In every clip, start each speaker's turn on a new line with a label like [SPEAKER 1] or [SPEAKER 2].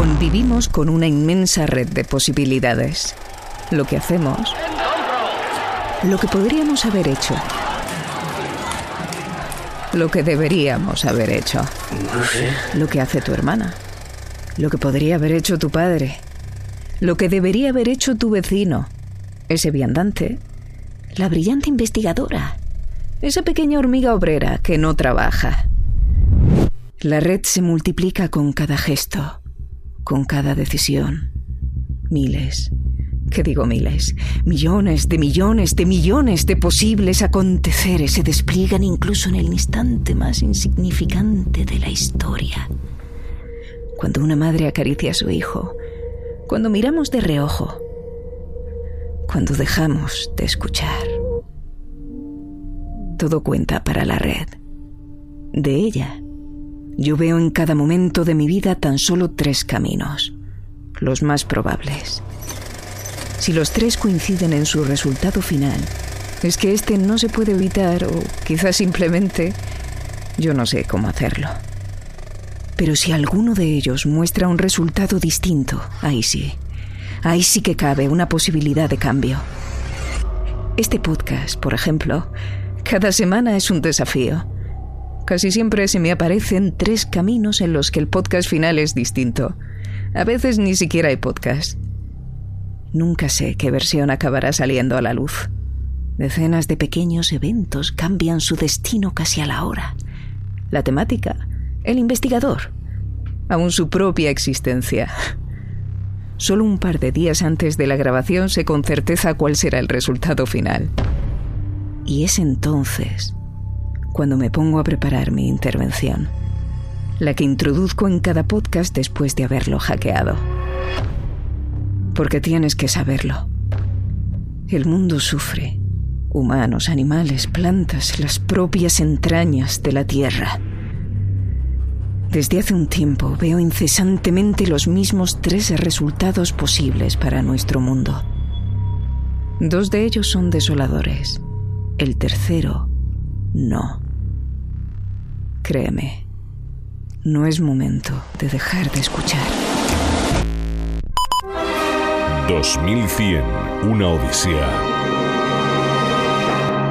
[SPEAKER 1] Convivimos con una inmensa red de posibilidades. Lo que hacemos, lo que podríamos haber hecho, lo que deberíamos haber hecho,
[SPEAKER 2] No sé.
[SPEAKER 1] lo que hace tu hermana, lo que podría haber hecho tu padre, lo que debería haber hecho tu vecino, ese viandante, la brillante investigadora, esa pequeña hormiga obrera que no trabaja. La red se multiplica con cada gesto, con cada decisión. Miles, ¿qué digo miles? Millones de millones de millones de posibles aconteceres se despliegan incluso en el instante más insignificante de la historia. Cuando una madre acaricia a su hijo, cuando miramos de reojo, cuando dejamos de escuchar. Todo cuenta para la red. De ella, yo veo en cada momento de mi vida tan solo tres caminos, los más probables. Si los tres coinciden en su resultado final, es que este no se puede evitar o quizás simplemente yo no sé cómo hacerlo. Pero si alguno de ellos muestra un resultado distinto, ahí sí, ahí sí que cabe una posibilidad de cambio. Este podcast, por ejemplo, cada semana es un desafío. Casi siempre se me aparecen tres caminos en los que el podcast final es distinto. A veces ni siquiera hay podcast. Nunca sé qué versión acabará saliendo a la luz. Decenas de pequeños eventos cambian su destino casi a la hora. La temática, el investigador, aún su propia existencia. Solo un par de días antes de la grabación sé con certeza cuál será el resultado final. Y es entonces cuando me pongo a preparar mi intervención, la que introduzco en cada podcast después de haberlo hackeado. Porque tienes que saberlo. El mundo sufre. Humanos, animales, plantas, las propias entrañas de la Tierra. Desde hace un tiempo veo incesantemente los mismos tres resultados posibles para nuestro mundo. Dos de ellos son desoladores. El tercero, no. Créeme, no es momento de dejar de escuchar.
[SPEAKER 3] 2100, una odisea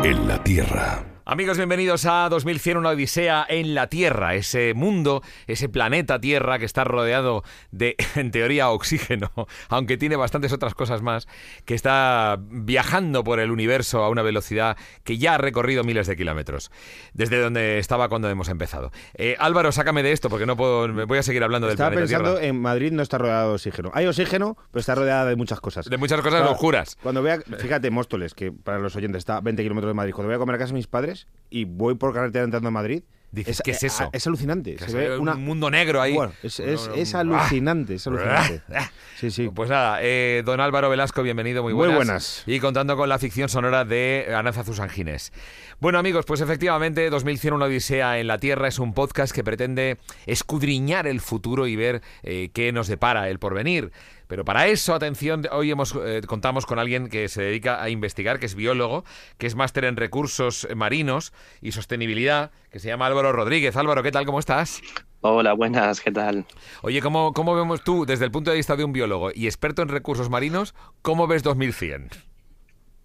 [SPEAKER 3] en la Tierra.
[SPEAKER 4] Amigos, bienvenidos a 2100, una odisea en la Tierra, ese mundo, ese planeta Tierra que está rodeado de, en teoría, oxígeno, aunque tiene bastantes otras cosas más, que está viajando por el universo a una velocidad que ya ha recorrido miles de kilómetros, desde donde estaba cuando hemos empezado. Eh, Álvaro, sácame de esto porque no puedo, voy a seguir hablando del
[SPEAKER 5] Estaba
[SPEAKER 4] planeta
[SPEAKER 5] pensando
[SPEAKER 4] Tierra.
[SPEAKER 5] en Madrid no está rodeado de oxígeno. Hay oxígeno, pero está rodeada de muchas cosas.
[SPEAKER 4] De muchas cosas
[SPEAKER 5] Claro,
[SPEAKER 4] oscuras.
[SPEAKER 5] Cuando vea, fíjate, Móstoles, que para los oyentes está a 20 kilómetros de Madrid. Cuando voy a comer a casa de mis padres y voy por carretera entrando a Madrid,
[SPEAKER 4] Dices, ¿qué es eso?
[SPEAKER 5] Es, alucinante. Se ve una,
[SPEAKER 4] un mundo negro ahí.
[SPEAKER 5] Bueno, es, es-
[SPEAKER 4] Un-
[SPEAKER 5] es
[SPEAKER 4] un-
[SPEAKER 5] alucinante, es alucinante. Sí, sí.
[SPEAKER 4] Pues nada, eh, don Álvaro Velasco, bienvenido, muy
[SPEAKER 5] Muy
[SPEAKER 4] buenas. Y contando con la ficción sonora de Aranza Ángeles. Bueno amigos, pues efectivamente 2100 una odisea en la Tierra es un podcast que pretende escudriñar el futuro y ver eh, qué nos depara el porvenir. Pero para eso, atención, hoy hemos, eh, contamos con alguien que se dedica a investigar, que es biólogo, que es máster en recursos marinos y sostenibilidad, que se llama Álvaro Rodríguez. Álvaro, ¿qué tal? ¿Cómo estás?
[SPEAKER 2] Hola, buenas, ¿qué tal?
[SPEAKER 4] Oye, ¿cómo, ¿cómo vemos tú, desde el punto de vista de un biólogo y experto en recursos marinos, cómo ves 2100?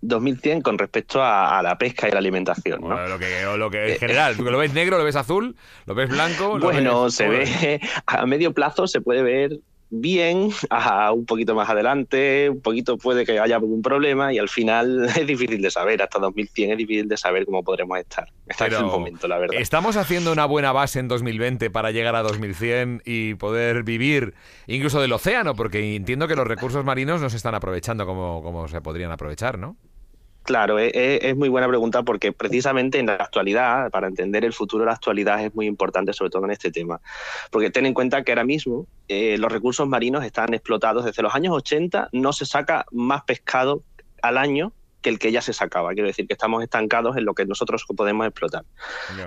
[SPEAKER 2] 2100 con respecto a, a la pesca y la alimentación, ¿no?
[SPEAKER 4] Bueno, lo que, lo que en general, ¿tú lo ves negro, lo ves azul, lo ves blanco? lo
[SPEAKER 2] Bueno,
[SPEAKER 4] ves-
[SPEAKER 2] se
[SPEAKER 4] ¿cómo lo
[SPEAKER 2] ve a medio plazo se puede ver bien, a un poquito más adelante, un poquito puede que haya algún problema y al final es difícil de saber, hasta 2100 es difícil de saber cómo podremos estar. Está en el momento, la verdad.
[SPEAKER 4] ¿Estamos haciendo una buena base en 2020 para llegar a 2100 y poder vivir incluso del océano? Porque entiendo que los recursos marinos no se están aprovechando como, como se podrían aprovechar, ¿no?
[SPEAKER 2] Claro, es, es- es muy buena pregunta porque precisamente en la actualidad, para entender el futuro de la actualidad, es muy importante, sobre todo en este tema. Porque ten en cuenta que ahora mismo eh, los recursos marinos están explotados. Desde los años 80 no se saca más pescado al año que el que ya se sacaba. Quiero decir que estamos estancados en lo que nosotros podemos explotar.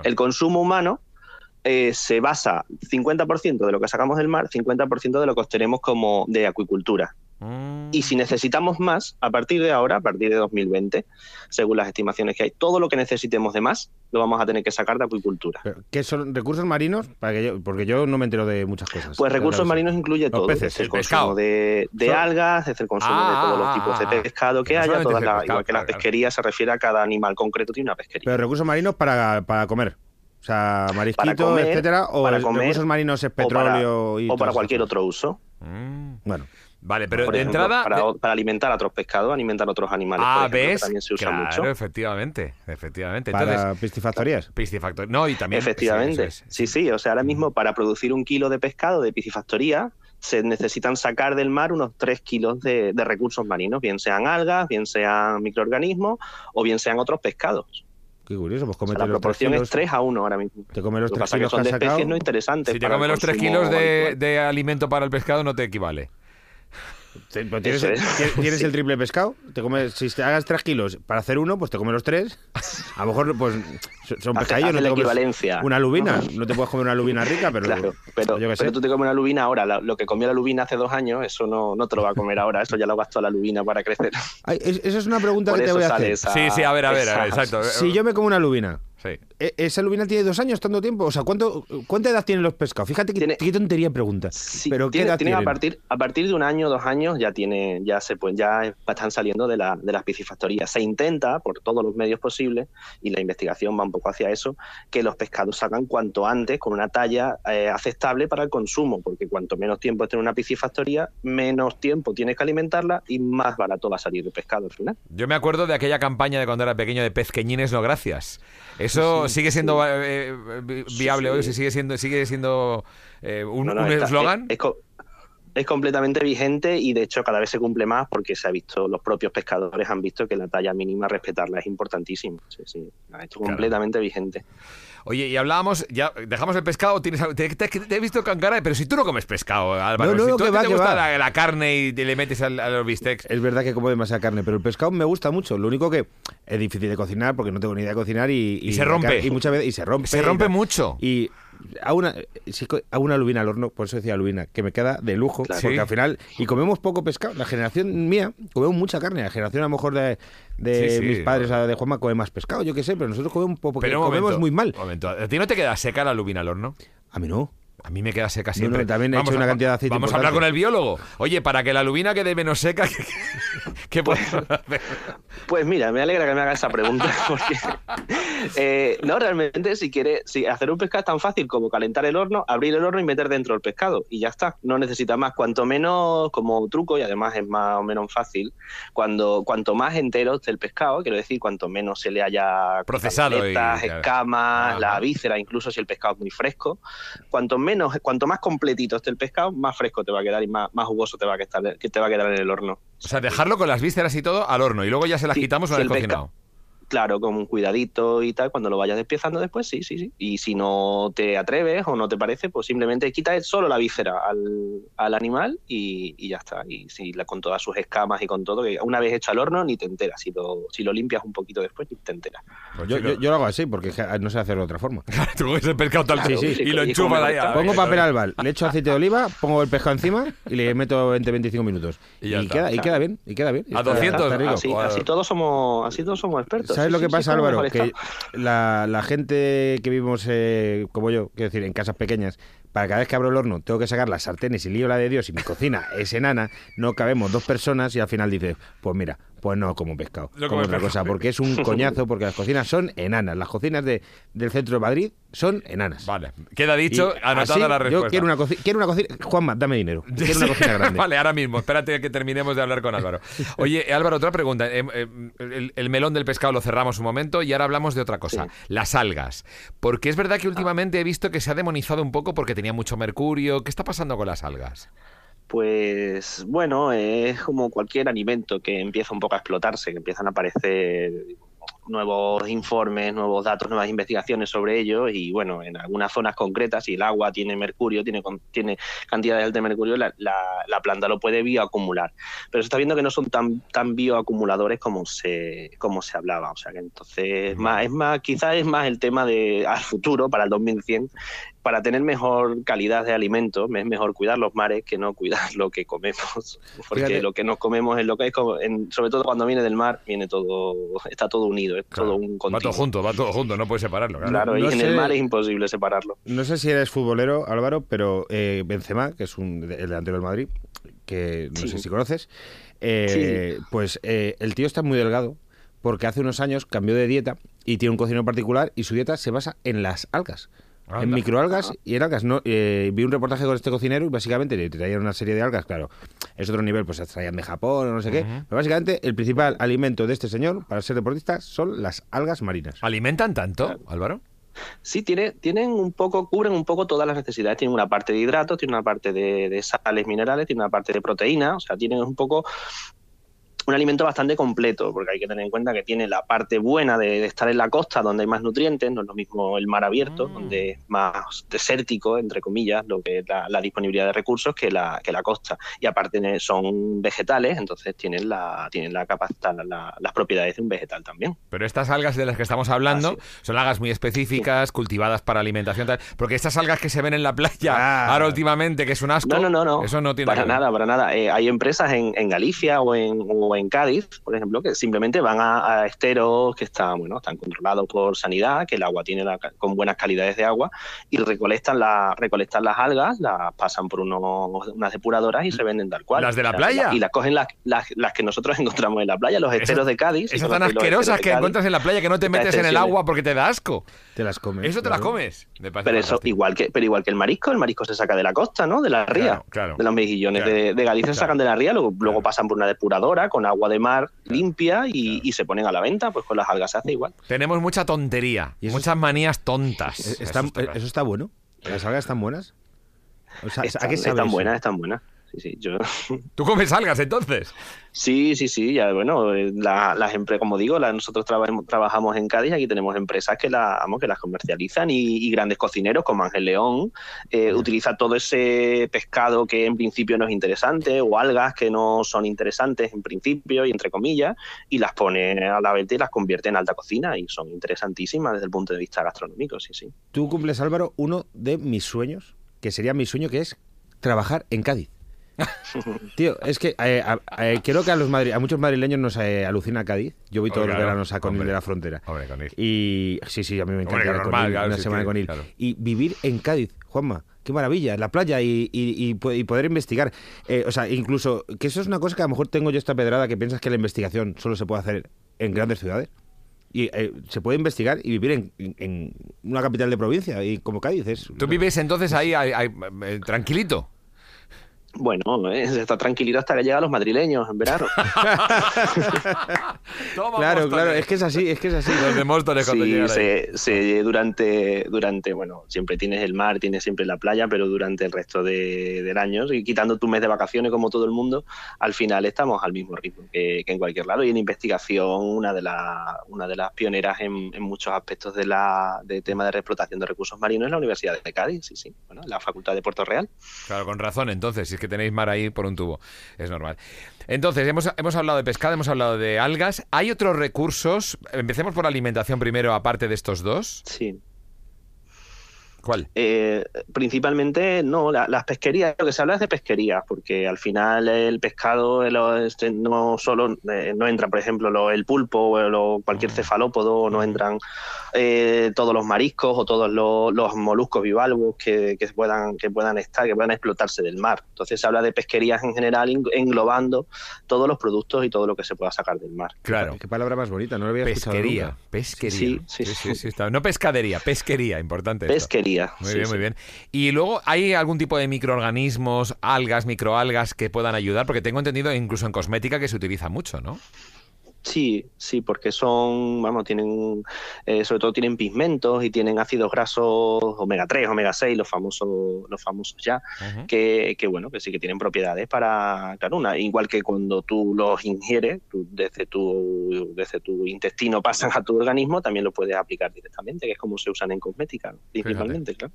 [SPEAKER 2] El consumo humano eh, se basa 50% de lo que sacamos del mar, 50% de lo que obtenemos como de acuicultura.
[SPEAKER 4] Mm.
[SPEAKER 2] Y si necesitamos más, a partir de ahora, a partir de 2020, según las estimaciones que hay, todo lo que necesitemos de más lo vamos a tener que sacar de acuicultura.
[SPEAKER 5] ¿Qué son recursos marinos? Para que yo, porque yo no me entero de muchas cosas.
[SPEAKER 2] Pues recursos
[SPEAKER 5] Claro,
[SPEAKER 2] marinos incluye
[SPEAKER 5] Los
[SPEAKER 2] todo,
[SPEAKER 5] peces,
[SPEAKER 2] desde el
[SPEAKER 4] el pescado.
[SPEAKER 2] consumo de, de algas, desde el consumo
[SPEAKER 4] Ah,
[SPEAKER 2] de todos los
[SPEAKER 4] ah,
[SPEAKER 2] tipos
[SPEAKER 4] ah,
[SPEAKER 2] de pescado que haya, todas
[SPEAKER 4] de
[SPEAKER 2] las-
[SPEAKER 4] pescado,
[SPEAKER 2] igual que la
[SPEAKER 4] claro, claro.
[SPEAKER 2] pesquería se refiere a cada animal concreto tiene una pesquería.
[SPEAKER 5] Pero recursos marinos para, para comer. O sea, marisquito, etcétera. O
[SPEAKER 2] para comer,
[SPEAKER 5] recursos marinos es
[SPEAKER 2] o para-
[SPEAKER 5] petróleo y
[SPEAKER 2] o para
[SPEAKER 5] todas
[SPEAKER 2] cualquier otro uso.
[SPEAKER 4] Mm.
[SPEAKER 5] Bueno,
[SPEAKER 4] Vale, pero
[SPEAKER 2] Por
[SPEAKER 4] de
[SPEAKER 2] ejemplo,
[SPEAKER 4] entrada...
[SPEAKER 2] para, para alimentar a otros pescados, alimentar a otros animales. por
[SPEAKER 4] Ah,
[SPEAKER 2] ejemplo, que
[SPEAKER 4] ¿ves?
[SPEAKER 2] también se usa
[SPEAKER 4] claro,
[SPEAKER 2] mucho.
[SPEAKER 4] efectivamente, efectivamente.
[SPEAKER 5] para
[SPEAKER 4] Entonces,
[SPEAKER 5] piscifactorías.
[SPEAKER 4] piscifactor. No, y también...
[SPEAKER 2] Efectivamente.
[SPEAKER 4] sí, eso es.
[SPEAKER 2] Sí, sí. O sea, ahora mismo para producir un kilo de pescado de piscifactoría se necesitan sacar del mar unos 3 kilos de, de recursos marinos, bien sean algas, bien sean microorganismos o bien sean otros pescados.
[SPEAKER 5] Qué curioso, pues
[SPEAKER 2] O sea,
[SPEAKER 5] comete
[SPEAKER 2] la
[SPEAKER 5] los tres
[SPEAKER 2] proporción
[SPEAKER 5] kilos.
[SPEAKER 2] es 3 a 1 ahora mismo.
[SPEAKER 5] Te comes los
[SPEAKER 2] Lo que
[SPEAKER 5] tres
[SPEAKER 2] pasa es que
[SPEAKER 5] kilos que
[SPEAKER 2] son
[SPEAKER 5] has
[SPEAKER 2] de
[SPEAKER 5] sacado.
[SPEAKER 2] especies no interesantes.
[SPEAKER 4] Si te comes los 3
[SPEAKER 2] consumo
[SPEAKER 4] kilos de, de alimento para el pescado, no te equivale.
[SPEAKER 5] Tienes, el triple pescado, te comes, si te hagas 3 kilos para hacer uno, pues te comes los 3. A lo mejor, pues, son pescadillos, no
[SPEAKER 2] la
[SPEAKER 5] te comes
[SPEAKER 2] equivalencia.
[SPEAKER 5] una lubina. No te puedes comer una lubina rica, pero,
[SPEAKER 2] Claro, pero,
[SPEAKER 5] yo qué sé.
[SPEAKER 2] pero tú te comes una lubina ahora. la- lo que comió la lubina hace dos años, eso no, no te lo va a comer ahora. Eso ya lo gastó la lubina para crecer.
[SPEAKER 5] Ay, es- esa es una pregunta
[SPEAKER 2] Por
[SPEAKER 5] que te voy a hacer.
[SPEAKER 2] esa-
[SPEAKER 4] Sí, sí, a ver, a ver,
[SPEAKER 2] esa-
[SPEAKER 4] exacto.
[SPEAKER 5] Si yo me como una lubina,
[SPEAKER 4] Sí.
[SPEAKER 5] ¿E- ¿esa lubina tiene dos años tanto tiempo? O sea, ¿cuánto, ¿cuánta edad tienen los pescados? Fíjate que,
[SPEAKER 2] Tiene-
[SPEAKER 5] qué tontería pregunta.
[SPEAKER 2] Sí,
[SPEAKER 5] pero ¿qué edad
[SPEAKER 2] tiene a
[SPEAKER 5] tienen?
[SPEAKER 2] partir a partir de un año, dos años ya tiene ya se pues ya están saliendo de la de las piscifactorías. Se intenta por todos los medios posibles y la investigación va un poco hacia eso que los pescados salgan cuanto antes con una talla eh, aceptable para el consumo, porque cuanto menos tiempo esté en una piscifactoría, menos tiempo tienes que alimentarla y más barato va a salir el pescado al final.
[SPEAKER 4] Yo me acuerdo de aquella campaña de cuando era pequeño de pezqueñines no gracias. Eso sigue siendo eh, eh, viable hoy,
[SPEAKER 2] sí.
[SPEAKER 4] sigue siendo sigue siendo eh, un
[SPEAKER 2] No,
[SPEAKER 4] eslogan.
[SPEAKER 2] Es, es co- es completamente vigente y de hecho cada vez se cumple más porque se ha visto, los propios pescadores han visto que la talla mínima respetarla es importantísimo. Sí, sí, hecho
[SPEAKER 4] Claro.
[SPEAKER 2] completamente vigente.
[SPEAKER 4] Oye, y hablábamos, ya dejamos el pescado, tienes, te, te- te he visto con cara, pero si tú no comes pescado, Álvaro,
[SPEAKER 5] No, no,
[SPEAKER 4] si
[SPEAKER 5] no,
[SPEAKER 4] tú
[SPEAKER 5] que va,
[SPEAKER 4] te
[SPEAKER 5] que
[SPEAKER 4] gusta la, la carne y te le metes al- a los bistecs.
[SPEAKER 5] Es verdad que como demasiada carne, pero el pescado me gusta mucho. Lo único que es difícil de cocinar porque no tengo ni idea de cocinar y,
[SPEAKER 4] Y se rompe.
[SPEAKER 5] Y muchas veces y se rompe.
[SPEAKER 4] Se rompe
[SPEAKER 5] y
[SPEAKER 4] mucho.
[SPEAKER 5] Y a una, si co- hago una lubina al horno, por eso decía lubina, que me queda de lujo,
[SPEAKER 2] Claro.
[SPEAKER 5] porque
[SPEAKER 4] Sí.
[SPEAKER 5] al final, y comemos poco pescado, la generación mía comemos mucha carne, la generación a lo mejor de, de
[SPEAKER 4] Sí, sí.
[SPEAKER 5] mis padres, de Juanma, come más pescado, yo qué sé, pero nosotros comemos un poco,
[SPEAKER 4] Pero
[SPEAKER 5] comemos
[SPEAKER 4] momento,
[SPEAKER 5] muy mal.
[SPEAKER 4] momento, ¿A ti no te queda seca la lubina al horno?
[SPEAKER 5] A mí no.
[SPEAKER 4] A mí me queda seca
[SPEAKER 5] No, no,
[SPEAKER 4] siempre.
[SPEAKER 5] también he hecho una cantidad de aceite
[SPEAKER 4] Vamos a hablar con el biólogo. Oye, para que la lubina quede menos seca, ¿qué, qué podemos hacer?
[SPEAKER 2] Pues mira, me alegra que me haga esa pregunta porque eh, no realmente si quiere si hacer un pescado es tan fácil como calentar el horno, abrir el horno y meter dentro el pescado y ya está. No necesita más. Cuanto menos como truco y además es más o menos fácil. Cuando cuanto más entero esté el pescado, quiero decir, cuanto menos se le haya
[SPEAKER 4] Procesado y-
[SPEAKER 2] escamas,
[SPEAKER 4] Ajá.
[SPEAKER 2] la víscera, incluso si el pescado es muy fresco, cuanto menos, cuanto más completito esté el pescado, más fresco te va a quedar y más, más jugoso te va a quedar, que te va a quedar en el horno.
[SPEAKER 4] O sea, dejarlo con las vísceras y todo al horno y luego ya se las
[SPEAKER 2] Sí,
[SPEAKER 4] quitamos una
[SPEAKER 2] si
[SPEAKER 4] vez
[SPEAKER 2] pesca-
[SPEAKER 4] cocinado.
[SPEAKER 2] Claro, con cuidadito y tal, cuando lo vayas despiezando después, sí, sí, sí. Y si no te atreves o no te parece, pues simplemente quita solo la víscera al, al animal y, y ya está. Y si la, con todas sus escamas y con todo, que una vez hecho al horno ni te enteras. Si lo, si lo limpias un poquito después, ni te enteras.
[SPEAKER 4] Pues
[SPEAKER 5] Yo, yo- yo lo hago así porque no sé hacerlo de otra forma.
[SPEAKER 4] tú coges el pescado tal
[SPEAKER 2] Claro,
[SPEAKER 5] sí,
[SPEAKER 4] y lo
[SPEAKER 2] y
[SPEAKER 4] enchufas ahí.
[SPEAKER 5] Pongo papel albal, le echo aceite de oliva, pongo el pescado encima y le meto 20-25 minutos.
[SPEAKER 4] Y
[SPEAKER 5] Y,
[SPEAKER 4] ya está.
[SPEAKER 5] queda, y queda bien, y queda bien.
[SPEAKER 4] A
[SPEAKER 5] Está-
[SPEAKER 4] 200,
[SPEAKER 5] está rico.
[SPEAKER 2] Así, así todos somos, así todos somos expertos.
[SPEAKER 5] ¿Sabes
[SPEAKER 2] Sí,
[SPEAKER 5] lo que
[SPEAKER 2] sí,
[SPEAKER 5] pasa, Álvaro? Que la gente que vivimos eh, como yo, quiero decir, en casas pequeñas, para cada vez que abro el horno tengo que sacar las sartenes y lío la de Dios y mi cocina es enana, no cabemos dos personas y al final dices, pues mira, pues no como pescado,
[SPEAKER 4] No
[SPEAKER 5] como otra
[SPEAKER 4] pescado.
[SPEAKER 5] cosa, porque es un coñazo, porque las cocinas son enanas, las cocinas de, del centro de Madrid son enanas.
[SPEAKER 4] Vale, queda dicho,
[SPEAKER 5] Y
[SPEAKER 4] anotada
[SPEAKER 5] así,
[SPEAKER 4] la respuesta.
[SPEAKER 5] Yo quiero una, quiero una cocina, Juanma, dame dinero, quiero una cocina grande.
[SPEAKER 4] vale, ahora mismo. Espérate que terminemos de hablar con Álvaro. Oye, Álvaro, otra pregunta. Eh, eh, el, el melón del pescado lo cerramos un momento y ahora hablamos de otra cosa.
[SPEAKER 2] Sí.
[SPEAKER 4] Las algas. Porque es verdad que últimamente he visto que se ha demonizado un poco porque tenía mucho mercurio. ¿Qué está pasando con las algas?
[SPEAKER 2] Pues bueno, es como cualquier alimento que empieza un poco a explotarse, que empiezan a aparecer nuevos informes, nuevos datos, nuevas investigaciones sobre ello y bueno, en algunas zonas concretas, si el agua tiene mercurio, tiene, tiene cantidades de mercurio, la, la, planta lo puede bioacumular. Pero se está viendo que no son tan, tan bioacumuladores como se, como se hablaba. O sea que entonces más, es más, quizás es más el tema de al futuro, para el 2100, para tener mejor calidad de alimento, es mejor cuidar los mares que no cuidar lo que comemos. Porque lo que nos comemos es lo que es, sobre todo cuando viene del mar, viene todo, está todo unido, es todo un continuo.
[SPEAKER 4] Va todo junto, va todo junto, no puedes separarlo.
[SPEAKER 2] Claro, y en el mar es imposible separarlo.
[SPEAKER 5] No sé si eres futbolero, Álvaro, pero eh, Benzema, que es un, el delantero del Madrid, que no sé si conoces, eh, pues eh, el tío está muy delgado porque hace unos años cambió de dieta y tiene un cocinero particular y su dieta se basa en las algas en microalgas y en algas. No, eh, vi un reportaje con este cocinero y básicamente le traían una serie de algas, claro. Es otro nivel, pues se traían de Japón o no sé qué. Pero básicamente el principal alimento de este señor para ser deportista son las algas marinas.
[SPEAKER 4] ¿Alimentan tanto, Álvaro?
[SPEAKER 2] Sí, tiene, tienen un poco, cubren un poco todas las necesidades. Tienen una parte de hidratos, tienen una parte de, de sales minerales, tienen una parte de proteína, o sea, tienen un poco un alimento bastante completo, porque hay que tener en cuenta que tiene la parte buena de, estar en la costa, donde hay más nutrientes, no es lo mismo el mar abierto, mm. donde es más desértico, entre comillas, lo que es la, disponibilidad de recursos que la, que la costa. Y aparte son vegetales, entonces tienen la, tienen la capacidad, las propiedades de un vegetal también.
[SPEAKER 4] Pero estas algas de las que estamos hablando son algas muy específicas, cultivadas para alimentación, porque estas algas que se ven en la playa ahora últimamente, que es un asco,
[SPEAKER 2] no, no, no,
[SPEAKER 4] eso no tiene
[SPEAKER 2] para nada, para nada. Eh, hay empresas en, en Galicia o en, en Cádiz, por ejemplo, que simplemente van a, esteros que están, bueno, están controlados por sanidad, que el agua tiene con buenas calidades de agua y recolectan, la, recolectan las algas, las pasan por unas depuradoras y se venden tal cual.
[SPEAKER 4] ¿Las de la playa?
[SPEAKER 2] Y las cogen las, las, que nosotros encontramos en la playa, los esteros de Cádiz.
[SPEAKER 4] Esas tan asquerosas que encuentras en la playa que no te metes en el agua porque te da asco.
[SPEAKER 5] Te las comes.
[SPEAKER 4] Eso te las comes.
[SPEAKER 2] Pero eso, igual que, pero igual que el marisco, el marisco se saca de la costa, ¿no? De la ría. de los mejillones de, Galicia se sacan de la ría, luego, luego pasan por una depuradora con agua de mar limpia y, se ponen a la venta, pues con las algas se hace igual.
[SPEAKER 4] Tenemos mucha tontería, y muchas manías tontas.
[SPEAKER 5] eso, está, bueno. ¿Las algas están buenas?
[SPEAKER 2] están buenas, están buenas sí, sí. Yo...
[SPEAKER 4] ¿Tú comes algas entonces?
[SPEAKER 2] Sí, sí, sí. Ya, bueno, eh, las empresas, como digo, nosotros trabajamos en Cádiz, aquí tenemos empresas que, la, que las comercializan y, grandes cocineros como Ángel León eh, utiliza todo ese pescado que en principio no es interesante o algas que no son interesantes en principio y entre comillas y las pone a la venta y las convierte en alta cocina y son interesantísimas desde el punto de vista gastronómico, sí, sí.
[SPEAKER 5] Tú cumples, Álvaro, uno de mis sueños, que sería mi sueño, que es trabajar en Cádiz. Tío, es que eh, creo que a los a muchos madrileños nos eh, alucina Cádiz. Yo voy todos los veranos a Conil de la frontera. Y sí, sí, a mí me encanta una semana con Conil. Y vivir en Cádiz, Juanma, qué maravilla, la playa y, poder investigar. Eh, o sea, incluso, que eso es una cosa que a lo mejor tengo yo esta pedrada que piensas que la investigación solo se puede hacer en grandes ciudades. Y se puede investigar y vivir en, una capital de provincia y como Cádiz es.
[SPEAKER 4] ¿Tú vives entonces ahí tranquilito?
[SPEAKER 2] Bueno, ¿eh? se está tranquilito hasta que llegan los madrileños en verano.
[SPEAKER 5] claro, claro, es que es así, es que es así.
[SPEAKER 4] Los de Móstoles cuando
[SPEAKER 2] sí, se, se, durante, durante, bueno, siempre tienes el mar, tienes siempre la playa, pero durante el resto de, del año, y quitando tu mes de vacaciones como todo el mundo, al final estamos al mismo ritmo que, en cualquier lado. Y en investigación, una de, la, una de las pioneras en, en muchos aspectos de la de tema de explotación de recursos marinos es la Universidad de Cádiz, sí, sí, bueno, la Facultad de Puerto Real.
[SPEAKER 4] Claro, con razón, entonces, es que tenéis mar ahí por un tubo. Es normal. Entonces, hemos, hemos hablado de pescado, hemos hablado de algas. ¿Hay otros recursos? Empecemos por la alimentación primero, aparte de estos dos.
[SPEAKER 2] Sí.
[SPEAKER 4] ¿Cuál?
[SPEAKER 2] Eh, principalmente, no, las pesquerías, lo que se habla es de pesquerías, porque al final el pescado este, no solo eh, no entra, por ejemplo, el pulpo o cualquier cefalópodo, no entran eh, todos los mariscos o todos los, moluscos bivalvos que, puedan, que puedan estar, que puedan explotarse del mar. Entonces se habla de pesquerías en general, englobando todos los productos y todo lo que se pueda sacar del mar.
[SPEAKER 4] Claro.
[SPEAKER 5] Qué palabra más bonita, no lo había
[SPEAKER 4] pesquería, Pesquería. Sí, sí, sí, sí, No pescadería, pesquería, importante.
[SPEAKER 2] Pesquería.
[SPEAKER 4] Muy bien, muy bien. Y luego, ¿hay algún tipo de microorganismos, algas, microalgas que puedan ayudar? Porque tengo entendido incluso en cosmética que se utiliza mucho, ¿no?
[SPEAKER 2] Sí, sí, porque son, vamos, tienen, eh, sobre todo tienen pigmentos y tienen ácidos grasos omega 3, omega 6, los famosos, los famosos ya, que, que, bueno, que sí que tienen propiedades para, claro, una, igual que cuando tú los ingieres, desde tu, desde tu intestino pasan a tu organismo, también lo puedes aplicar directamente, que es como se usan en cosmética, principalmente, claro.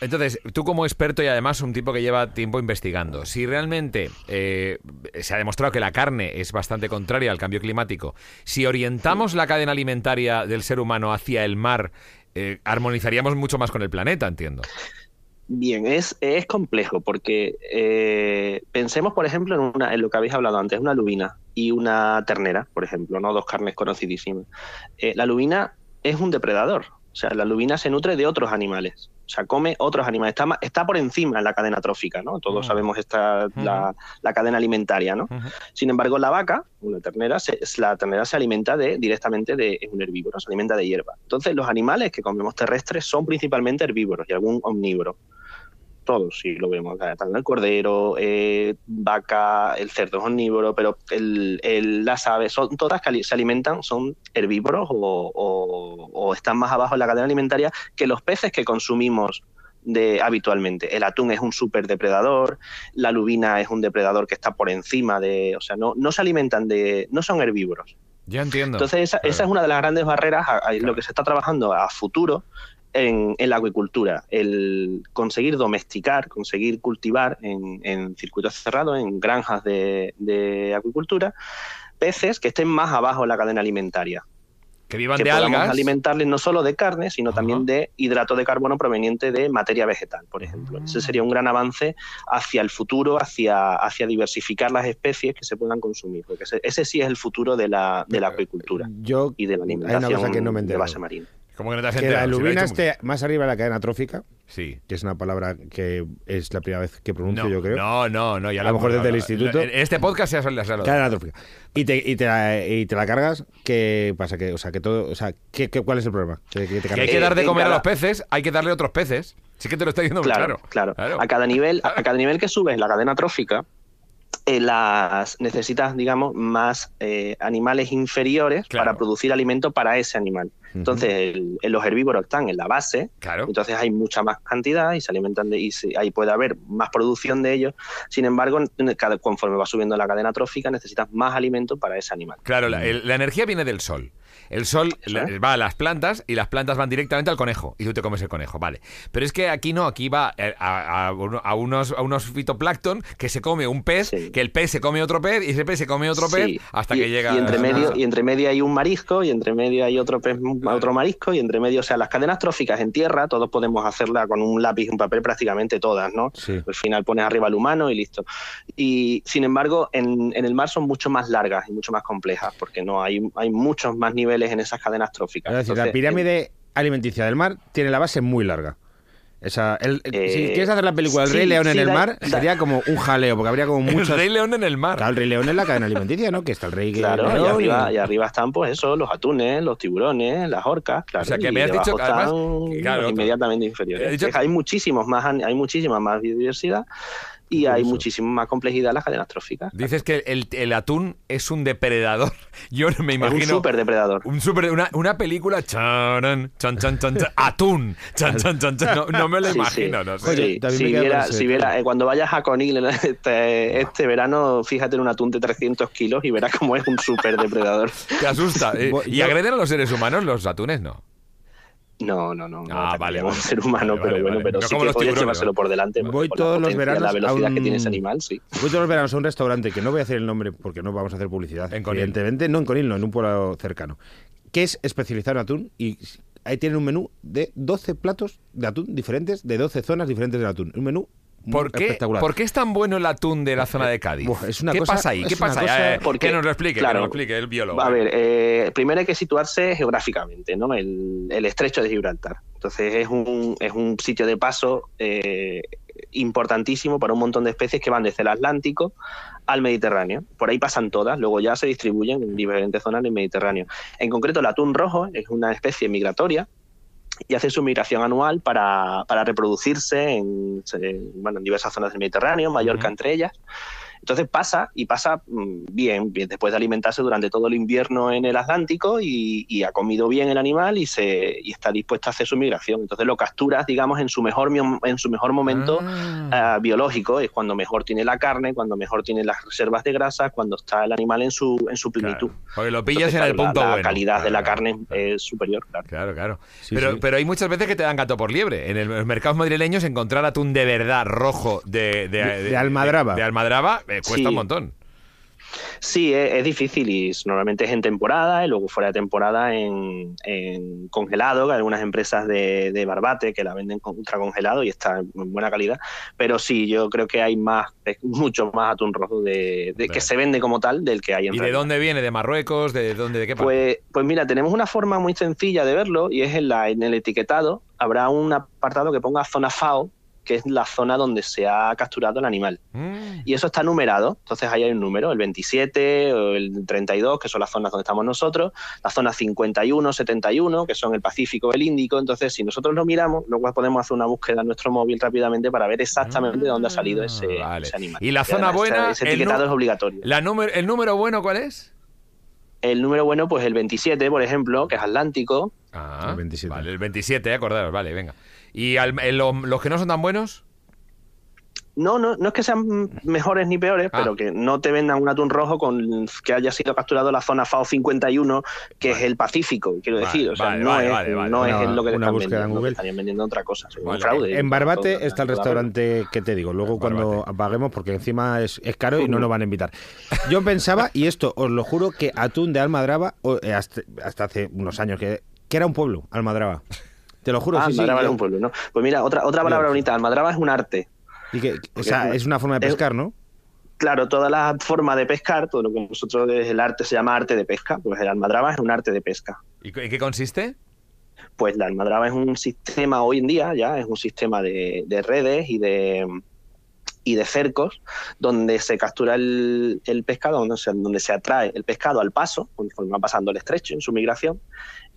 [SPEAKER 4] Entonces, tú como experto y además un tipo que lleva tiempo investigando, si realmente eh, se ha demostrado que la carne es bastante contraria al cambio climático, si orientamos la cadena alimentaria del ser humano hacia el mar, eh, armonizaríamos mucho más con el planeta, entiendo.
[SPEAKER 2] Bien, es, es complejo porque eh, pensemos, por ejemplo, en, una, en lo que habéis hablado antes, una lubina y una ternera, por ejemplo, no dos carnes conocidísimas. la lubina es un depredador, o sea, la lubina se nutre de otros animales. O sea, come otros animales. Está, está por encima en la cadena trófica, ¿no? Todos sabemos esta, la, cadena alimentaria, ¿no? Sin embargo, la vaca, una ternera, se, la ternera se alimenta de, directamente de, es un herbívoro, se alimenta de hierba. Entonces, los animales que comemos terrestres son principalmente herbívoros y algún omnívoro todos, si lo vemos, el cordero, eh, vaca, el cerdo es omnívoro, pero el, las aves, son todas que se alimentan, son herbívoros o, están más abajo en la cadena alimentaria que los peces que consumimos de, habitualmente. El atún es un depredador, la lubina es un depredador que está por encima de, o sea, no, no se alimentan de, no son herbívoros.
[SPEAKER 4] Ya entiendo.
[SPEAKER 2] Entonces esa, esa es una de las grandes barreras a, lo que se está trabajando a futuro en, la acuicultura, el conseguir domesticar, conseguir cultivar en, circuitos cerrados, en granjas de, acuicultura, peces que estén más abajo en la cadena alimentaria.
[SPEAKER 4] Que vivan de algas.
[SPEAKER 2] alimentarles no solo de carne, sino también de hidrato de carbono proveniente de materia vegetal, por ejemplo. Ese sería un gran avance hacia el futuro, hacia, hacia diversificar las especies que se puedan consumir, porque ese, sí es el futuro de la, de la acuicultura y de la alimentación de base marina
[SPEAKER 5] que la lubina esté más arriba de la cadena trófica.
[SPEAKER 4] Sí.
[SPEAKER 5] Que es una palabra que es la primera vez que pronuncio, yo creo.
[SPEAKER 4] No, no, no.
[SPEAKER 5] Ya a lo mejor desde el instituto. En
[SPEAKER 4] este podcast se ha salido.
[SPEAKER 5] Cadena trófica. Y te, y, te la, y te la cargas, ¿qué pasa? Que, o sea, que todo, o sea, ¿qué, cuál es el problema?
[SPEAKER 4] Que, hay que dar de comer a los peces, hay que darle otros peces. Sí que te lo estoy diciendo
[SPEAKER 2] claro, claro. claro. A cada nivel, a cada nivel que subes la cadena trófica, eh, las necesitas, digamos, más eh, animales inferiores para producir alimento para ese animal. Entonces, los herbívoros están en la base, entonces hay mucha más cantidad y se alimentan de, y ahí puede haber más producción de ellos. Sin embargo, conforme va subiendo la cadena trófica, necesitas más alimento para ese animal.
[SPEAKER 4] Claro, la energía viene del sol. El sol va a las plantas y las plantas van directamente al conejo y tú te comes el conejo, vale. Pero es que aquí no, aquí va eh, a, unos, a unos fitoplancton que se come un pez, que el pez se come otro pez y ese pez se come otro pez hasta que llega...
[SPEAKER 2] Y entre, medio, y entre medio hay un marisco y entre medio hay otro pez, otro marisco y entre medio, o sea, las cadenas tróficas en tierra, todos podemos hacerla con un lápiz y un papel prácticamente todas, ¿no? Al final pones arriba el humano y listo. Y sin embargo, en, en el mar son mucho más largas y mucho más complejas porque no hay, hay muchos más niveles en esas cadenas tróficas.
[SPEAKER 5] Es decir, la pirámide alimenticia del mar tiene la base muy larga. Esa, el, si eh, quieres hacer la película El Rey León en el mar, sería como un jaleo, porque habría como muchos...
[SPEAKER 4] El Rey León en el mar.
[SPEAKER 5] Claro, el Rey León en la cadena alimenticia, ¿no? Que está el Rey
[SPEAKER 2] Claro, y, arriba, y... arriba están, pues eso, los atunes, los tiburones, las orcas, claro.
[SPEAKER 4] O sea, que me has dicho que además...
[SPEAKER 2] inmediatamente inferiores. Hay muchísimos más, hay muchísima más biodiversidad y hay muchísima más complejidad en las cadenas tróficas.
[SPEAKER 4] Dices que el, atún es un depredador. Yo me imagino.
[SPEAKER 2] un super depredador.
[SPEAKER 4] Un super, una, una película. Charan, chan, chan, chan, atún. Chan, chan, chan, no, me lo imagino. No
[SPEAKER 2] sé. si viera, si viera eh, cuando vayas a Conil este, este verano, fíjate en un atún de 300 kilos y verás cómo es un super depredador.
[SPEAKER 4] Te asusta. Eh, ¿Y agreden a los seres humanos los atunes? No.
[SPEAKER 2] No, no, no.
[SPEAKER 4] Ah, vale,
[SPEAKER 2] vale. ser humano, pero bueno, pero sí que puedes llevárselo por delante.
[SPEAKER 5] Voy todos los veranos
[SPEAKER 2] la velocidad que tiene ese animal, sí.
[SPEAKER 5] Voy todos los veranos a un restaurante que no voy a hacer el nombre porque no vamos a hacer publicidad. En evidentemente, no en Conil, no, en un pueblo cercano. Que es especializado en atún y ahí tienen un menú de 12 platos de atún diferentes, de 12 zonas diferentes del atún. Un menú
[SPEAKER 4] ¿Por qué, ¿Por qué, es tan bueno el atún de la zona de Cádiz? ¿Qué pasa ahí? ¿Qué pasa ahí? que nos lo explique, que nos lo explique el biólogo.
[SPEAKER 2] A ver, eh, primero hay que situarse geográficamente, ¿no? El, estrecho de Gibraltar. Entonces es un, es un sitio de paso eh, importantísimo para un montón de especies que van desde el Atlántico al Mediterráneo. Por ahí pasan todas, luego ya se distribuyen en diferentes zonas del Mediterráneo. En concreto, el atún rojo es una especie migratoria y hace su migración anual para, reproducirse en, bueno, en diversas zonas del Mediterráneo, Mallorca entre ellas. Entonces pasa y pasa mm, bien, bien, después de alimentarse durante todo el invierno en el Atlántico y, y ha comido bien el animal y, se, y está dispuesto a hacer su migración. Entonces lo capturas, digamos, en su mejor, en su mejor momento
[SPEAKER 4] Ah.
[SPEAKER 2] ah, biológico, es cuando mejor tiene la carne, cuando mejor tiene las reservas de grasa, cuando está el animal en su, en su plenitud.
[SPEAKER 4] Claro, porque lo pillas
[SPEAKER 2] Entonces,
[SPEAKER 4] en el punto
[SPEAKER 2] la, la calidad de la
[SPEAKER 4] Claro,
[SPEAKER 2] carne es superior, claro.
[SPEAKER 4] Claro, claro.
[SPEAKER 5] Sí,
[SPEAKER 4] pero,
[SPEAKER 5] sí.
[SPEAKER 4] pero hay muchas veces que te dan gato por liebre. En el- en los mercados madrileños encontrar atún de verdad rojo de, de,
[SPEAKER 5] De- de Almadraba.
[SPEAKER 4] De, de Almadraba eh, cuesta
[SPEAKER 2] Sí.
[SPEAKER 4] un montón.
[SPEAKER 2] Sí, es, es difícil y normalmente es en temporada y luego fuera de temporada en, en congelado, que hay algunas empresas de, de barbate que la venden con ultra congelado y está en buena calidad. Pero sí, yo creo que hay más, mucho más atún rojo de, que se vende como tal del que hay en
[SPEAKER 4] ¿Y de dónde viene? ¿De Marruecos? ¿De dónde? ¿De qué parte?
[SPEAKER 2] Pues, pues mira, tenemos una forma muy sencilla de verlo y es en, la, en el etiquetado. Habrá un apartado que ponga zona FAO, que es la zona donde se ha capturado el animal.
[SPEAKER 4] Mm.
[SPEAKER 2] Y eso está numerado. Entonces ahí hay un número, el 27 o el 32, que son las zonas donde estamos nosotros, la zona 51, 71, que son el Pacífico, el Índico. Entonces, si nosotros lo miramos, luego podemos hacer una búsqueda en nuestro móvil rápidamente para ver exactamente de dónde ha salido ese,
[SPEAKER 4] vale.
[SPEAKER 2] ese animal.
[SPEAKER 4] ¿Y la zona buena,
[SPEAKER 2] Ese
[SPEAKER 4] el
[SPEAKER 2] etiquetado es obligatorio.
[SPEAKER 4] La número, ¿El número bueno cuál es?
[SPEAKER 2] El número bueno, pues el 27, por ejemplo, que es Atlántico.
[SPEAKER 4] Ah,
[SPEAKER 5] El 27.
[SPEAKER 4] Vale, el 27, acordaros, vale, venga. ¿Y al- el- lo- los que no son tan buenos?
[SPEAKER 2] No, no, no es que sean mejores ni peores,
[SPEAKER 4] Ah.
[SPEAKER 2] pero que no te vendan un atún rojo con que haya sido capturado en la zona FAO 51, que
[SPEAKER 4] Vale.
[SPEAKER 2] es el Pacífico, quiero
[SPEAKER 4] Vale,
[SPEAKER 2] decir. O sea,
[SPEAKER 4] vale,
[SPEAKER 2] no,
[SPEAKER 4] vale,
[SPEAKER 2] es,
[SPEAKER 4] vale, vale.
[SPEAKER 2] no
[SPEAKER 5] Una-
[SPEAKER 2] es lo que te
[SPEAKER 5] una
[SPEAKER 2] están
[SPEAKER 5] búsqueda en
[SPEAKER 2] vendiendo,
[SPEAKER 5] Google.
[SPEAKER 2] estarían vendiendo otra cosa. un
[SPEAKER 4] Vale.
[SPEAKER 2] fraude.
[SPEAKER 5] En Barbate
[SPEAKER 2] Todo-
[SPEAKER 5] está el restaurante que te digo. Luego cuando
[SPEAKER 4] Barbate.
[SPEAKER 5] apaguemos, porque encima es, es caro y no nos van a invitar. Yo pensaba, y esto os lo juro, que Atún de Almadraba, o, eh, hasta, hasta hace unos años, que, que era un pueblo, Almadraba. Te lo juro,
[SPEAKER 2] Ah,
[SPEAKER 5] sí, sí.
[SPEAKER 2] Almadraba
[SPEAKER 5] yo-
[SPEAKER 2] es un pueblo, ¿no? Pues mira, otra, otra palabra bonita. Almadraba es un arte.
[SPEAKER 5] Y que- o sea, es una forma de
[SPEAKER 2] es-
[SPEAKER 5] pescar, ¿no?
[SPEAKER 2] Claro, toda la forma de pescar, todo lo que nosotros es el arte se llama arte de pesca, pues el almadraba es un arte de pesca.
[SPEAKER 4] ¿Y en qué consiste?
[SPEAKER 2] Pues la almadraba es un sistema hoy en día, ya es un sistema de, de redes y de y de cercos donde se captura el, el pescado, donde se, donde se atrae el pescado al paso, conforme va pasando el estrecho en su migración,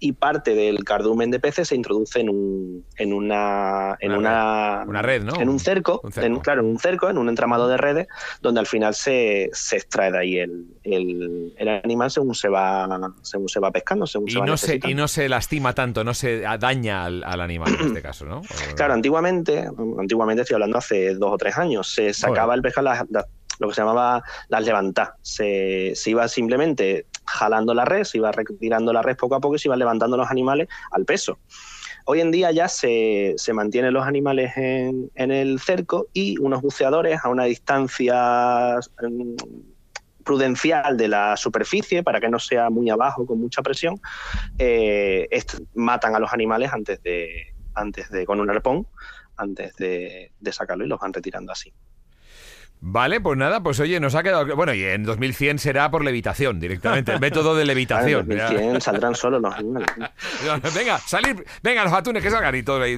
[SPEAKER 2] y parte del cardumen de peces se introduce en un en una en
[SPEAKER 4] Una
[SPEAKER 2] una,
[SPEAKER 4] Una red, ¿no?
[SPEAKER 2] en un cerco,
[SPEAKER 4] Un cerco.
[SPEAKER 2] en- claro, en un cerco, en un entramado de redes, donde al final se, se extrae de ahí el, el, el animal según se va según se va pescando, según
[SPEAKER 4] Y
[SPEAKER 2] se va
[SPEAKER 4] no, se, y no se lastima tanto, no se daña al, al animal en este caso, ¿no?
[SPEAKER 2] Claro, antiguamente, antiguamente estoy hablando hace dos o tres años, se sacaba el pescado, las- las- lo que se llamaba las levantadas. Se, se iba simplemente jalando la red, se iba retirando la red poco a poco y se iban levantando los animales al peso. Hoy en día ya se, se mantienen los animales en, en el cerco y unos buceadores a una distancia mm, prudencial de la superficie para que no sea muy abajo con mucha presión eh, matan a los animales antes de antes de con un arpón antes de sacarlo y los van retirando así
[SPEAKER 4] Vale, pues nada, pues oye, nos ha quedado... Bueno, y en 2100 será por levitación directamente, el método de levitación.
[SPEAKER 2] En 2100 saldrán solos los animales
[SPEAKER 4] Venga, salir, venga, los atunes que salgan y todos ahí,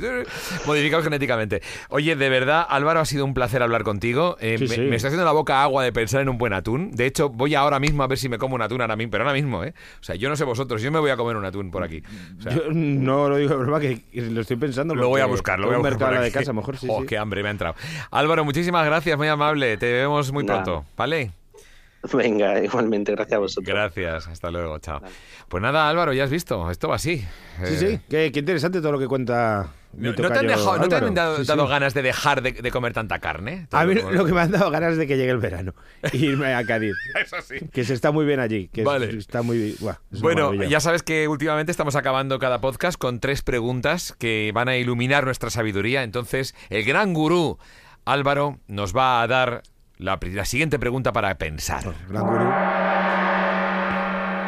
[SPEAKER 4] modificados genéticamente. Oye, de verdad, Álvaro, ha sido un placer hablar contigo. Eh,
[SPEAKER 5] Sí,
[SPEAKER 4] me,
[SPEAKER 5] sí.
[SPEAKER 4] me está haciendo la boca agua de pensar en un buen atún. De hecho, voy ahora mismo a ver si me como un atún ahora mismo, pero ahora mismo, ¿eh? O sea, yo no sé vosotros, yo me voy a comer un atún por aquí. O sea,
[SPEAKER 5] Yo no lo digo de broma, que lo estoy pensando.
[SPEAKER 4] lo voy a buscar, lo voy a
[SPEAKER 5] un
[SPEAKER 4] buscar.
[SPEAKER 5] mercado
[SPEAKER 4] por
[SPEAKER 5] al lado de casa, mejor sí,
[SPEAKER 4] Oh,
[SPEAKER 5] sí.
[SPEAKER 4] qué hambre me ha entrado. Álvaro, muchísimas gracias, muy amable. Te vemos muy
[SPEAKER 2] Nada.
[SPEAKER 4] pronto, ¿vale?
[SPEAKER 2] venga igualmente gracias a vosotros
[SPEAKER 4] Gracias, hasta luego, chao. Pues nada, Álvaro, ya has visto, esto va así.
[SPEAKER 5] Sí,
[SPEAKER 4] Eh,
[SPEAKER 5] sí, qué, qué interesante todo lo que cuenta. mi
[SPEAKER 4] ¿No, no te han, dejado- no te han dado,
[SPEAKER 5] Sí, sí.
[SPEAKER 4] dado ganas de dejar de, de comer tanta carne?
[SPEAKER 5] A mí lo que me han dado ganas de que llegue el verano e irme a Cádiz.
[SPEAKER 4] Eso sí.
[SPEAKER 5] Que se está muy bien allí. Que
[SPEAKER 4] Vale.
[SPEAKER 5] está muy. buah, es
[SPEAKER 4] Bueno, ya sabes que últimamente estamos acabando cada podcast con tres preguntas que van a iluminar nuestra sabiduría. Entonces, el gran gurú Álvaro nos va a dar la, siguiente pregunta para pensar.
[SPEAKER 5] Gran gurú.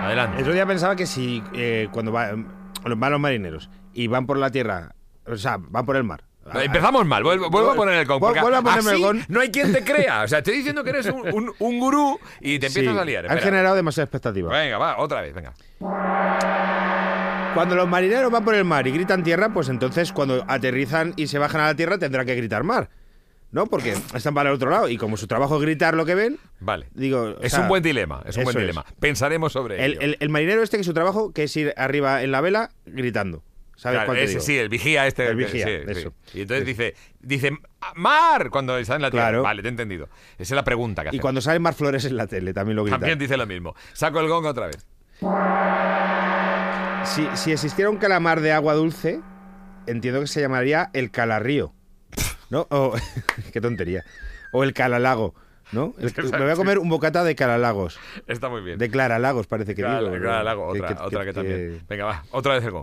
[SPEAKER 4] Adelante.
[SPEAKER 5] El otro día pensaba que si eh, cuando va- van los marineros y van por la tierra, o sea, van por el mar.
[SPEAKER 4] Empezamos mal, vuelvo, vuelvo a poner el con.
[SPEAKER 5] Vu-
[SPEAKER 4] porque
[SPEAKER 5] vuelve a ponerme
[SPEAKER 4] así
[SPEAKER 5] el con.
[SPEAKER 4] No hay quien te crea. O sea, estoy diciendo que eres un, un- un gurú y te empiezas
[SPEAKER 5] Sí,
[SPEAKER 4] a liar.
[SPEAKER 5] Han
[SPEAKER 4] Espera.
[SPEAKER 5] generado demasiada expectativa.
[SPEAKER 4] Venga, va, otra vez, venga.
[SPEAKER 5] Cuando los marineros van por el mar y gritan tierra, pues entonces cuando aterrizan y se bajan a la tierra tendrán que gritar mar. ¿No? Porque están para el otro lado y como su trabajo es gritar lo que ven,
[SPEAKER 4] Vale.
[SPEAKER 5] digo...
[SPEAKER 4] Es
[SPEAKER 5] sea,
[SPEAKER 4] un buen dilema, es un buen
[SPEAKER 5] es.
[SPEAKER 4] dilema. Pensaremos sobre
[SPEAKER 5] El,
[SPEAKER 4] ello.
[SPEAKER 5] el- el marinero este que su trabajo que es ir arriba en la vela gritando. ¿Sabes
[SPEAKER 4] Claro,
[SPEAKER 5] cuál
[SPEAKER 4] ese
[SPEAKER 5] digo?
[SPEAKER 4] sí, el vigía este.
[SPEAKER 5] El vigía,
[SPEAKER 4] sí,
[SPEAKER 5] eso.
[SPEAKER 4] sí. Y entonces dice, dice, mar, cuando está en la tierra.
[SPEAKER 5] Claro.
[SPEAKER 4] Vale, te he entendido. Esa es la pregunta que.
[SPEAKER 5] Y cuando salen más flores en la tele, también lo gritan.
[SPEAKER 4] También dice lo mismo. Saco el gong otra vez.
[SPEAKER 5] Si, si existiera un calamar de agua dulce, entiendo que se llamaría el calarrío. ¿No? O, qué tontería. O el calalago, ¿no? El- me voy a comer un bocata de calalagos.
[SPEAKER 4] Está muy bien.
[SPEAKER 5] De claralagos, parece que
[SPEAKER 4] Claro,
[SPEAKER 5] digo.
[SPEAKER 4] claro,
[SPEAKER 5] ¿verdad?
[SPEAKER 4] lago,
[SPEAKER 5] Que-
[SPEAKER 4] otra,
[SPEAKER 5] que-
[SPEAKER 4] otra que,
[SPEAKER 5] que-
[SPEAKER 4] también. Venga, va, otra vez el.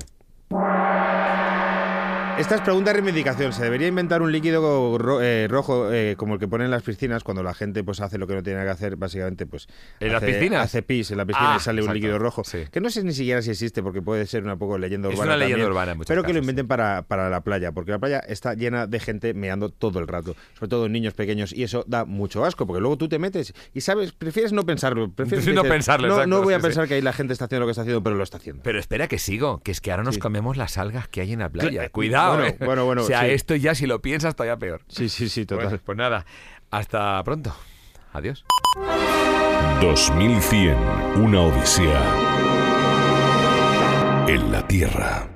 [SPEAKER 5] Esta es pregunta de reivindicación. ¿Se debería inventar un líquido ro- eh, rojo eh, como el que ponen en las piscinas cuando la gente pues hace lo que no tiene que hacer? Básicamente, pues.
[SPEAKER 4] ¿En las
[SPEAKER 5] hace-
[SPEAKER 4] piscinas?
[SPEAKER 5] Hace pis en la piscina
[SPEAKER 4] Ah,
[SPEAKER 5] y sale un líquido rojo.
[SPEAKER 4] sí.
[SPEAKER 5] Que no sé ni siquiera si existe porque puede ser una poco leyenda
[SPEAKER 4] Es
[SPEAKER 5] urbana.
[SPEAKER 4] una leyenda
[SPEAKER 5] también,
[SPEAKER 4] urbana en
[SPEAKER 5] Pero que lo
[SPEAKER 4] casos,
[SPEAKER 5] inventen para, para la playa, porque la playa está llena de gente meando todo el rato. Sobre todo niños pequeños. Y eso da mucho asco porque luego tú te metes y sabes, prefieres no pensarlo. Prefieres
[SPEAKER 4] no
[SPEAKER 5] dices,
[SPEAKER 4] pensarlo,
[SPEAKER 5] No,
[SPEAKER 4] exacto,
[SPEAKER 5] no voy a
[SPEAKER 4] sí,
[SPEAKER 5] pensar que ahí la gente está haciendo lo que está haciendo, pero lo está haciendo.
[SPEAKER 4] Pero espera que sigo, que es que ahora nos comemos las algas que hay en la playa.
[SPEAKER 5] Cla-
[SPEAKER 4] Cuidado.
[SPEAKER 5] bueno,
[SPEAKER 4] eh.
[SPEAKER 5] bueno, bueno,
[SPEAKER 4] O sea,
[SPEAKER 5] sí.
[SPEAKER 4] esto ya si lo piensas todavía peor.
[SPEAKER 5] Sí, sí, sí, total.
[SPEAKER 4] Bueno, pues nada, hasta pronto. Adiós.
[SPEAKER 3] 2100, una odisea en la Tierra.